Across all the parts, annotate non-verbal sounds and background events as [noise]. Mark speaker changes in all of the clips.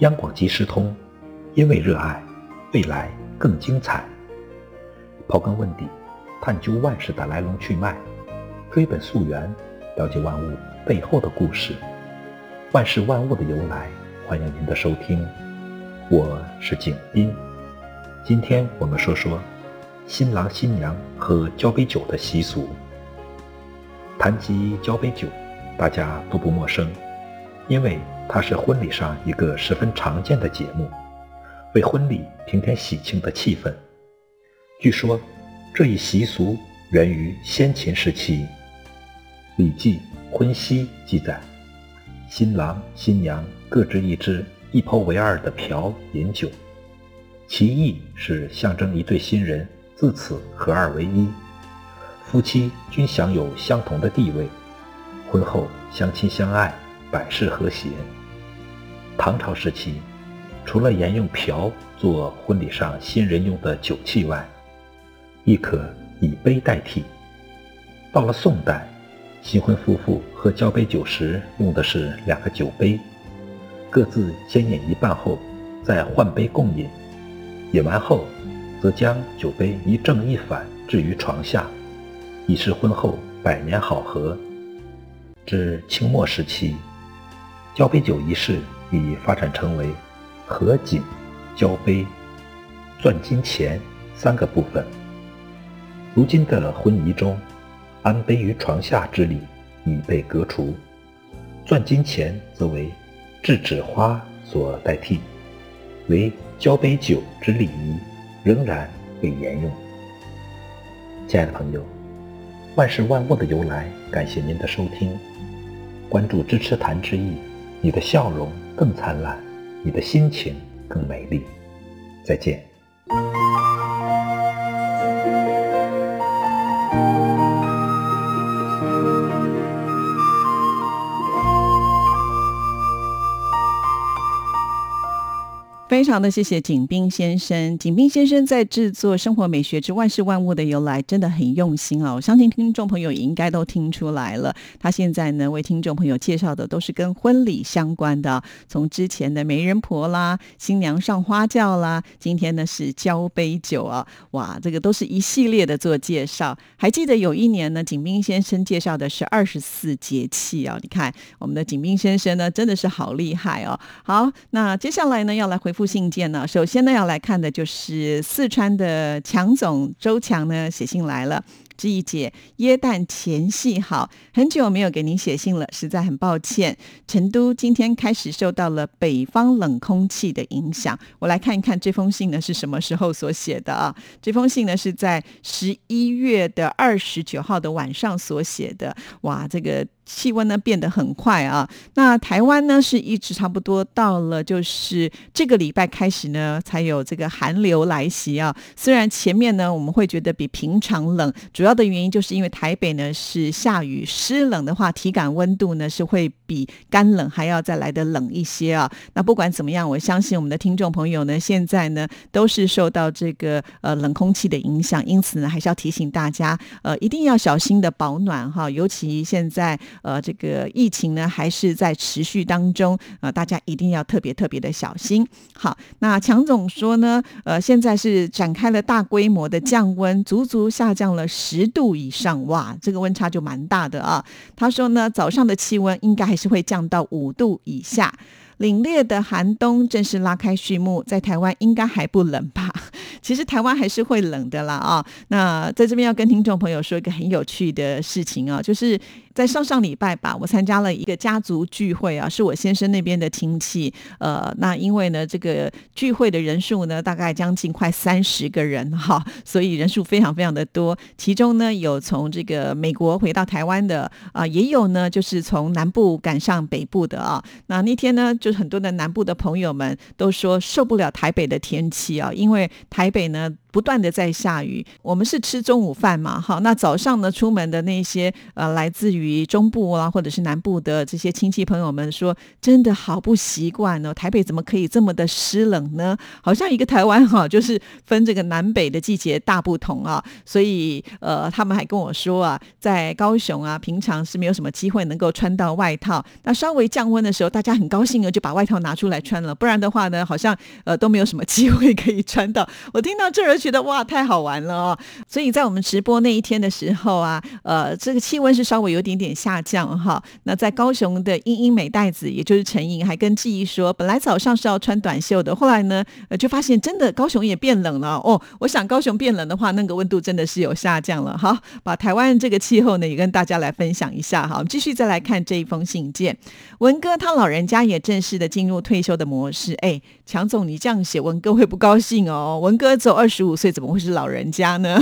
Speaker 1: 央广即时通，因为热爱，未来更精彩。刨根问底，探究万事的来龙去脉，追本溯源，了解万物背后的故事，万事万物的由来。欢迎您的收听，我是景斌。今天我们说说新郎新娘喝交杯酒的习俗。谈及交杯酒，大家都不陌生，因为。它是婚礼上一个十分常见的节目，为婚礼平添喜庆的气氛。据说这一习俗源于先秦时期，《礼记·婚兮》记载，新郎新娘各执一支一剖为二的瓢饮酒，其意是象征一对新人自此合二为一，夫妻均享有相同的地位，婚后相亲相爱，百事和谐。唐朝时期，除了沿用瓢做婚礼上新人用的酒器外，亦可以杯代替。到了宋代，新婚夫妇喝交杯酒时用的是两个酒杯，各自先饮一半后，再换杯共饮。饮完后，则将酒杯一正一反置于床下，以示婚后百年好合。至清末时期，交杯酒仪式。已发展成为合卺、交杯、钻金钱三个部分。如今的婚仪中，安杯于床下之礼已被革除，钻金钱则为制纸花所代替，为交杯酒之礼仪仍然被沿用。亲爱的朋友，万事万物的由来，感谢您的收听，关注支持谈之意，你的笑容。更灿烂，你的心情更美丽。再见。
Speaker 2: 非常的谢谢景斌先生。景斌先生在制作《生活美学之万事万物的由来》真的很用心啊！我相信听众朋友应该都听出来了。他现在呢为听众朋友介绍的都是跟婚礼相关的，从之前的媒人婆啦、新娘上花轿啦，今天呢是交杯酒啊！哇，这个都是一系列的做介绍。还记得有一年呢，景斌先生介绍的是二十四节气啊！你看我们的景斌先生呢真的是好厉害哦。好，那接下来呢要来回复。信件呢，首先呢要来看的就是四川的强总周强呢写信来了。志毅姐，耶诞前夕好，很久没有给您写信了，实在很抱歉。成都今天开始受到了北方冷空气的影响，我来看一看这封信呢是什么时候所写的啊？这封信呢是在十一月的二十九号的晚上所写的。哇，这个气温呢变得很快啊。那台湾呢是一直差不多到了，就是这个礼拜开始呢才有这个寒流来袭啊。虽然前面呢我们会觉得比平常冷，主要。的原因就是因为台北呢是下雨湿冷的话，体感温度呢是会比干冷还要再来的冷一些啊。那不管怎么样，我相信我们的听众朋友呢现在呢都是受到这个呃冷空气的影响，因此呢还是要提醒大家呃一定要小心的保暖哈。尤其现在呃这个疫情呢还是在持续当中呃大家一定要特别特别的小心。好，那强总说呢呃现在是展开了大规模的降温，足足下降了。十度以上，哇，这个温差就蛮大的啊。他说呢，早上的气温应该还是会降到五度以下。凛冽的寒冬正式拉开序幕，在台湾应该还不冷吧？[laughs] 其实台湾还是会冷的啦啊！那在这边要跟听众朋友说一个很有趣的事情啊，就是在上上礼拜吧，我参加了一个家族聚会啊，是我先生那边的亲戚。呃，那因为呢，这个聚会的人数呢，大概将近快三十个人哈，所以人数非常非常的多。其中呢，有从这个美国回到台湾的啊，也有呢，就是从南部赶上北部的啊。那那天呢，就是很多的南部的朋友们都说受不了台北的天气啊，因为台北呢。不断的在下雨，我们是吃中午饭嘛，哈，那早上呢出门的那些呃来自于中部啊或者是南部的这些亲戚朋友们说，真的好不习惯哦，台北怎么可以这么的湿冷呢？好像一个台湾哈，就是分这个南北的季节大不同啊，所以呃他们还跟我说啊，在高雄啊平常是没有什么机会能够穿到外套，那稍微降温的时候，大家很高兴的就把外套拿出来穿了，不然的话呢，好像呃都没有什么机会可以穿到。我听到这儿。觉得哇太好玩了哦，所以在我们直播那一天的时候啊，呃，这个气温是稍微有点点下降哈。那在高雄的英英美袋子，也就是陈莹，还跟记忆说，本来早上是要穿短袖的，后来呢，呃，就发现真的高雄也变冷了哦。我想高雄变冷的话，那个温度真的是有下降了哈。把台湾这个气候呢，也跟大家来分享一下哈。我们继续再来看这一封信件，文哥他老人家也正式的进入退休的模式。哎，强总你这样写，文哥会不高兴哦。文哥走二十五。五岁怎么会是老人家呢？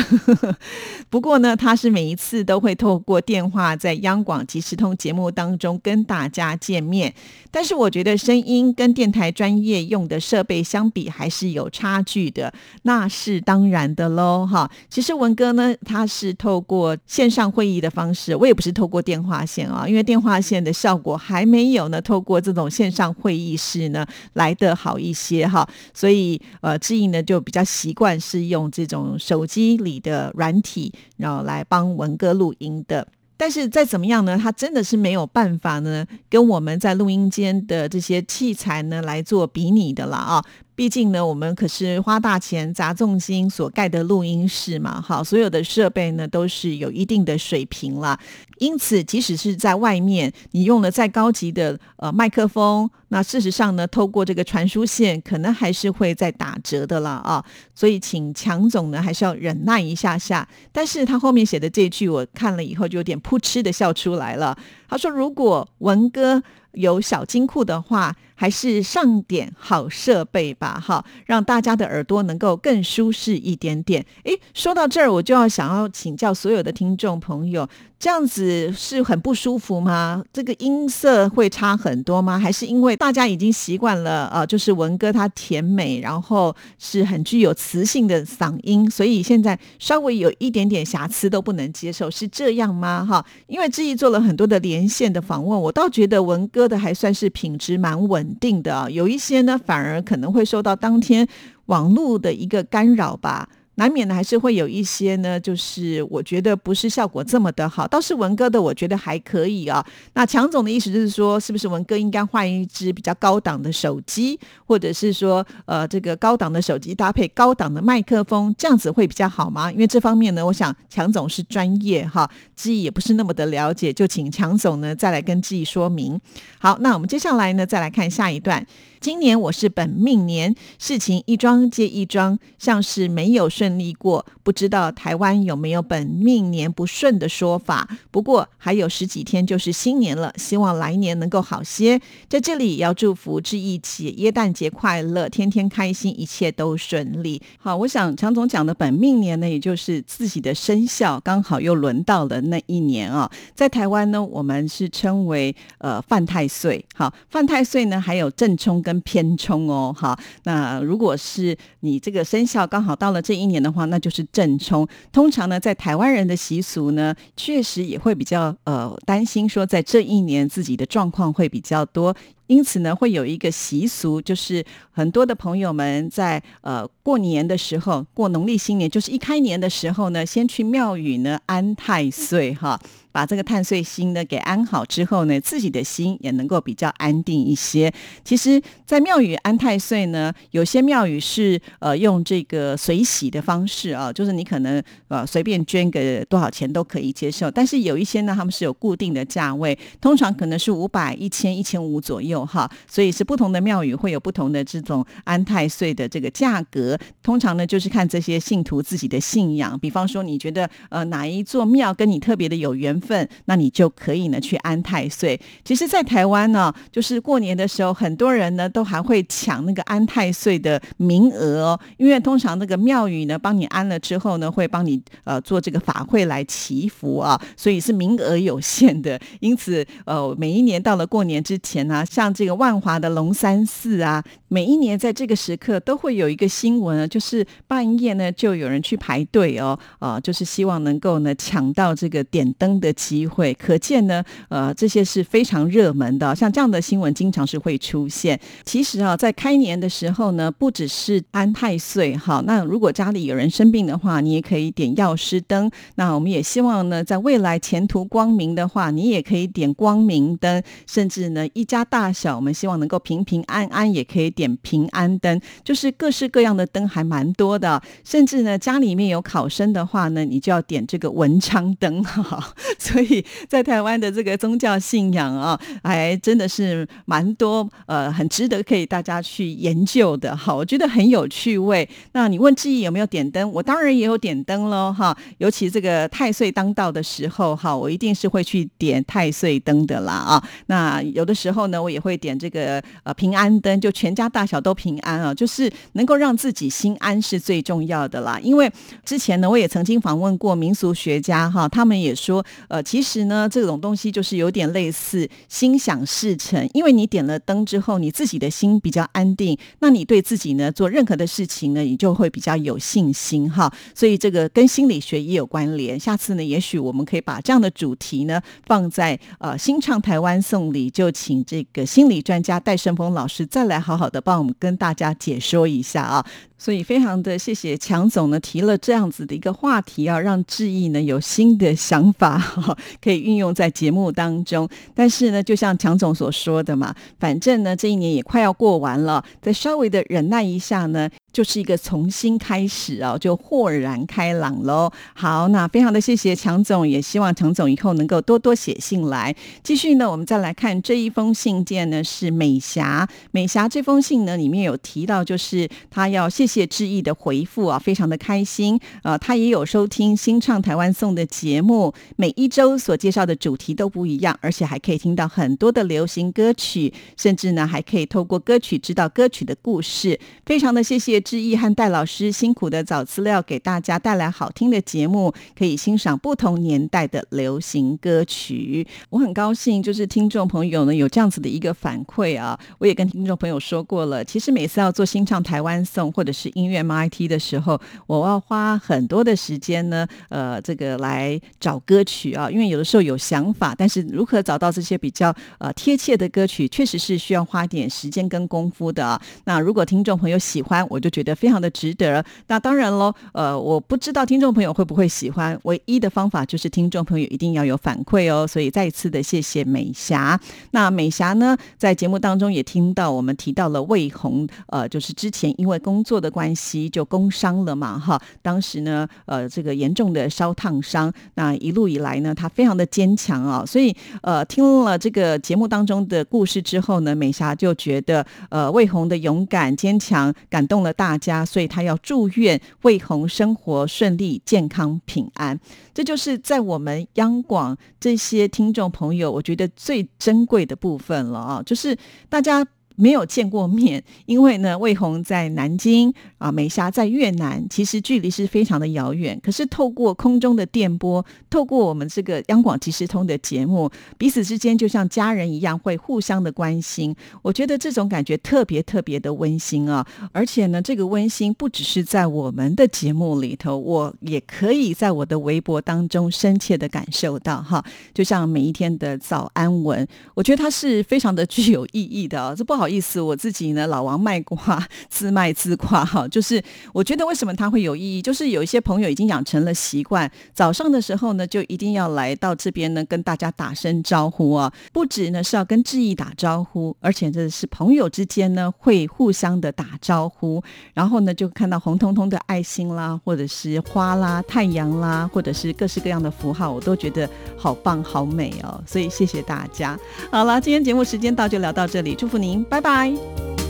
Speaker 2: [laughs] 不过呢，他是每一次都会透过电话在央广即时通节目当中跟大家见面。但是我觉得声音跟电台专业用的设备相比还是有差距的，那是当然的喽。哈，其实文哥呢，他是透过线上会议的方式，我也不是透过电话线啊，因为电话线的效果还没有呢，透过这种线上会议室呢来得好一些哈。所以呃，志毅呢就比较习惯是。是用这种手机里的软体，然后来帮文哥录音的。但是再怎么样呢，他真的是没有办法呢，跟我们在录音间的这些器材呢来做比拟的了啊。毕竟呢，我们可是花大钱砸重金所盖的录音室嘛，好，所有的设备呢都是有一定的水平啦。因此，即使是在外面，你用了再高级的呃麦克风，那事实上呢，透过这个传输线，可能还是会在打折的了啊。所以，请强总呢还是要忍耐一下下。但是他后面写的这句，我看了以后就有点噗嗤的笑出来了。他说：“如果文哥有小金库的话。”还是上点好设备吧，哈，让大家的耳朵能够更舒适一点点。诶，说到这儿，我就要想要请教所有的听众朋友。这样子是很不舒服吗？这个音色会差很多吗？还是因为大家已经习惯了？呃，就是文哥他甜美，然后是很具有磁性的嗓音，所以现在稍微有一点点瑕疵都不能接受，是这样吗？哈，因为志毅做了很多的连线的访问，我倒觉得文哥的还算是品质蛮稳定的，有一些呢反而可能会受到当天网络的一个干扰吧。难免呢还是会有一些呢，就是我觉得不是效果这么的好。倒是文哥的，我觉得还可以啊。那强总的意思就是说，是不是文哥应该换一支比较高档的手机，或者是说，呃，这个高档的手机搭配高档的麦克风，这样子会比较好吗？因为这方面呢，我想强总是专业哈，志毅也不是那么的了解，就请强总呢再来跟志毅说明。好，那我们接下来呢，再来看下一段。今年我是本命年，事情一桩接一桩，像是没有顺利过。不知道台湾有没有本命年不顺的说法？不过还有十几天就是新年了，希望来年能够好些。在这里也要祝福志毅起耶诞节快乐，天天开心，一切都顺利。好，我想强总讲的本命年呢，也就是自己的生肖刚好又轮到了那一年啊。在台湾呢，我们是称为呃犯太岁。好，犯太岁呢，还有正冲。跟偏冲哦，好，那如果是你这个生肖刚好到了这一年的话，那就是正冲。通常呢，在台湾人的习俗呢，确实也会比较呃担心说，在这一年自己的状况会比较多。因此呢，会有一个习俗，就是很多的朋友们在呃过年的时候，过农历新年，就是一开年的时候呢，先去庙宇呢安太岁哈，[laughs] 把这个太岁星呢给安好之后呢，自己的心也能够比较安定一些。其实，在庙宇安太岁呢，有些庙宇是呃用这个随喜的方式啊，就是你可能呃随便捐个多少钱都可以接受，但是有一些呢，他们是有固定的价位，通常可能是五百、一千、一千五左右哈，所以是不同的庙宇会有不同的这种安太岁的这个价格。通常呢，就是看这些信徒自己的信仰，比方说你觉得呃哪一座庙跟你特别的有缘分，那你就可以呢去安太岁。其实，在台湾呢，就是过年的时候，很多人呢都还会抢那个安太岁的名额哦，因为通常那个庙宇呢帮你安了之后呢，会帮你呃做这个法会来祈福啊，所以是名额有限的。因此，呃，每一年到了过年之前呢，像这个万华的龙山寺啊，每一年在这个时刻都会有一个新闻，就是半夜呢就有人去排队哦，呃，就是希望能够呢抢到这个点灯的机会。可见呢，呃，这些是非常热门的，像这样的新闻经常是会出现。其实啊，在开年的时候呢，不只是安太岁哈，那如果家里有人生病的话，你也可以点药师灯。那我们也希望呢，在未来前途光明的话，你也可以点光明灯。甚至呢，一家大小，我们希望能够平平安安，也可以点平安灯。就是各式各样的灯还蛮多的。甚至呢，家里面有考生的话呢，你就要点这个文昌灯哈。[laughs] 所以在台湾的这个宗教信仰啊，还真的是蛮多，呃，很值得可以大家去研究的哈。我觉得很有趣味。那你问志毅有没有点灯？我当然也有点灯喽哈。尤其这个太岁当道的时候哈，我一定是会去点太岁灯的啦啊。那有的时候呢，我也会会点这个呃平安灯，就全家大小都平安啊，就是能够让自己心安是最重要的啦。因为之前呢，我也曾经访问过民俗学家哈，他们也说，呃，其实呢，这种东西就是有点类似心想事成，因为你点了灯之后，你自己的心比较安定，那你对自己呢做任何的事情呢，你就会比较有信心哈。所以这个跟心理学也有关联。下次呢，也许我们可以把这样的主题呢放在呃新唱台湾。送礼就请这个心理专家戴胜峰老师再来好好的帮我们跟大家解说一下啊。所以非常的谢谢强总呢提了这样子的一个话题啊，让志毅呢有新的想法 [laughs] 可以运用在节目当中。但是呢，就像强总所说的嘛，反正呢这一年也快要过完了，再稍微的忍耐一下呢，就是一个重新开始哦，就豁然开朗喽。好，那非常的谢谢强总，也希望强总以后能够多多写信来。继续呢，我们再来看这一封信件呢，是美霞。美霞这封信呢里面有提到，就是他要谢。谢志毅的回复啊，非常的开心。呃，他也有收听新唱台湾颂的节目，每一周所介绍的主题都不一样，而且还可以听到很多的流行歌曲，甚至呢还可以透过歌曲知道歌曲的故事。非常的谢谢志毅和戴老师辛苦的找资料，给大家带来好听的节目，可以欣赏不同年代的流行歌曲。我很高兴，就是听众朋友呢有这样子的一个反馈啊。我也跟听众朋友说过了，其实每次要做新唱台湾颂，或者是音乐 MIT 的时候，我要花很多的时间呢，呃，这个来找歌曲啊，因为有的时候有想法，但是如何找到这些比较呃贴切的歌曲，确实是需要花点时间跟功夫的。那如果听众朋友喜欢，我就觉得非常的值得。那当然喽，呃，我不知道听众朋友会不会喜欢，唯一的方法就是听众朋友一定要有反馈哦。所以再一次的谢谢美霞。那美霞呢，在节目当中也听到我们提到了魏红，呃，就是之前因为工作的。关系就工伤了嘛，哈，当时呢，呃，这个严重的烧烫伤，那一路以来呢，他非常的坚强啊，所以呃，听了这个节目当中的故事之后呢，美霞就觉得呃，魏红的勇敢坚强感动了大家，所以他要祝愿魏红生活顺利、健康、平安。这就是在我们央广这些听众朋友，我觉得最珍贵的部分了啊，就是大家。没有见过面，因为呢，魏红在南京啊，美霞在越南，其实距离是非常的遥远。可是透过空中的电波，透过我们这个央广即时通的节目，彼此之间就像家人一样，会互相的关心。我觉得这种感觉特别特别的温馨啊！而且呢，这个温馨不只是在我们的节目里头，我也可以在我的微博当中深切的感受到哈。就像每一天的早安文，我觉得它是非常的具有意义的啊！这不好。好意思，我自己呢老王卖瓜，[laughs] 自卖自夸哈。就是我觉得为什么它会有意义，就是有一些朋友已经养成了习惯，早上的时候呢就一定要来到这边呢跟大家打声招呼啊。不止呢是要跟志毅打招呼，而且这是朋友之间呢会互相的打招呼，然后呢就看到红彤彤的爱心啦，或者是花啦、太阳啦，或者是各式各样的符号，我都觉得好棒好美哦。所以谢谢大家。好了，今天节目时间到，就聊到这里，祝福您，拜拜。